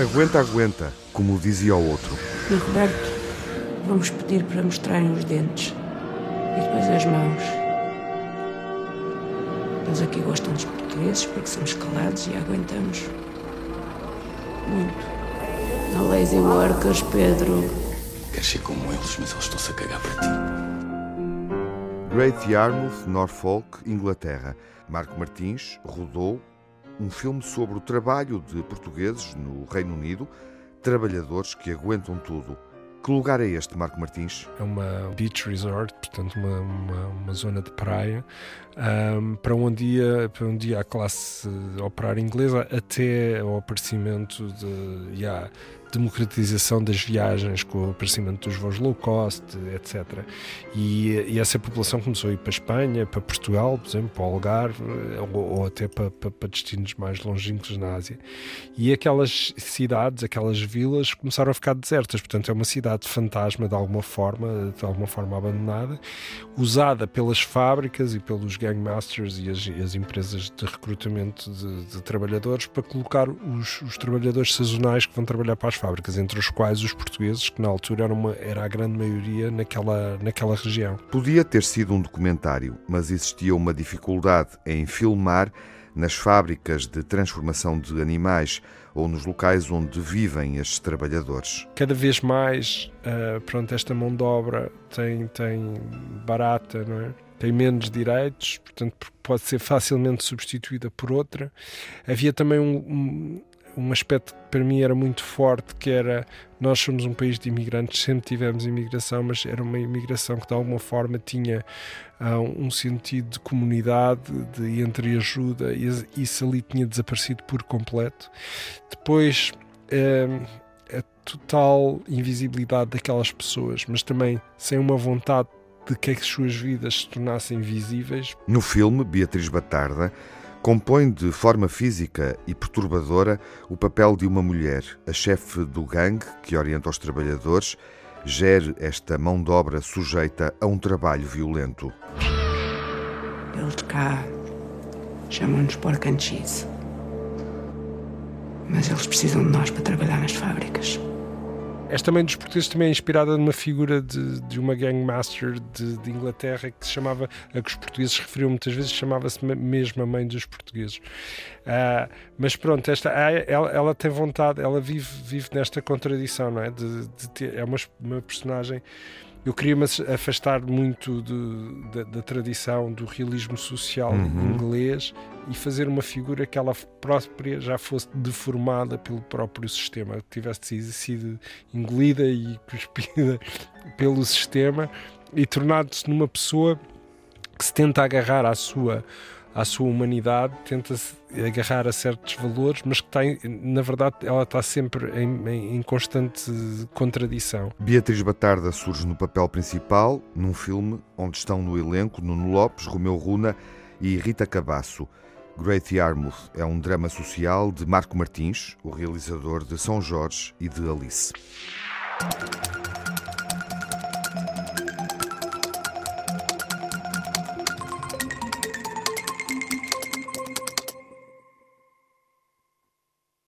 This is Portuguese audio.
Aguenta, aguenta, como dizia o outro. E Roberto, vamos pedir para mostrarem os dentes e depois as mãos. Eles aqui gostam dos portugueses porque somos calados e aguentamos. Muito. Não lazy workers, Pedro. Queres ser como eles, mas eles estão-se a cagar para ti. Great Yarmouth, Norfolk, Inglaterra. Marco Martins rodou um filme sobre o trabalho de portugueses no Reino Unido, trabalhadores que aguentam tudo. Que lugar é este, Marco Martins? É uma beach resort, portanto, uma, uma, uma zona de praia, um, para, um dia, para um dia a classe operária inglesa até ao aparecimento de. Yeah, democratização das viagens com o aparecimento dos voos low cost, etc. E, e, essa população começou a ir para a Espanha, para Portugal, por exemplo, para o Algarve, ou, ou até para, para, para, destinos mais longínquos na Ásia. E aquelas cidades, aquelas vilas começaram a ficar desertas, portanto é uma cidade fantasma de alguma forma, de alguma forma abandonada, usada pelas fábricas e pelos gangmasters e as, as empresas de recrutamento de, de trabalhadores para colocar os, os trabalhadores sazonais que vão trabalhar para as fábricas, entre os quais os portugueses, que na altura era, uma, era a grande maioria naquela, naquela região. Podia ter sido um documentário, mas existia uma dificuldade em filmar nas fábricas de transformação de animais ou nos locais onde vivem estes trabalhadores. Cada vez mais, uh, pronto, esta mão de obra tem, tem barata, não é? tem menos direitos, portanto pode ser facilmente substituída por outra. Havia também um, um um aspecto que para mim era muito forte, que era nós somos um país de imigrantes, sempre tivemos imigração, mas era uma imigração que de alguma forma tinha uh, um sentido de comunidade, de entreajuda, e isso ali tinha desaparecido por completo. Depois, uh, a total invisibilidade daquelas pessoas, mas também sem uma vontade de que as suas vidas se tornassem visíveis. No filme, Beatriz Batarda compõe de forma física e perturbadora o papel de uma mulher, a chefe do gangue que orienta os trabalhadores, gere esta mão de obra sujeita a um trabalho violento. Eles cá chamam-nos cheese. Mas eles precisam de nós para trabalhar nas fábricas. Esta mãe dos portugueses também é inspirada numa figura de, de uma gangmaster de, de, Inglaterra que se chamava, a que os portugueses referiam muitas vezes, chamava-se mesmo a mãe dos portugueses. Uh, mas pronto, esta, ela, ela, tem vontade, ela vive, vive nesta contradição, não é? De, de ter, é uma, uma personagem eu queria-me afastar muito de, de, da tradição do realismo social uhum. inglês e fazer uma figura que ela própria já fosse deformada pelo próprio sistema, que tivesse sido engolida e cuspida pelo sistema e tornar-se numa pessoa que se tenta agarrar à sua à sua humanidade, tenta-se agarrar a certos valores, mas que está, na verdade, ela está sempre em, em, constante contradição. Beatriz Batarda surge no papel principal, num filme onde estão no elenco Nuno Lopes, Romeu Runa e Rita Cabasso. Great Yarmouth é um drama social de Marco Martins, o realizador de São Jorge e de Alice.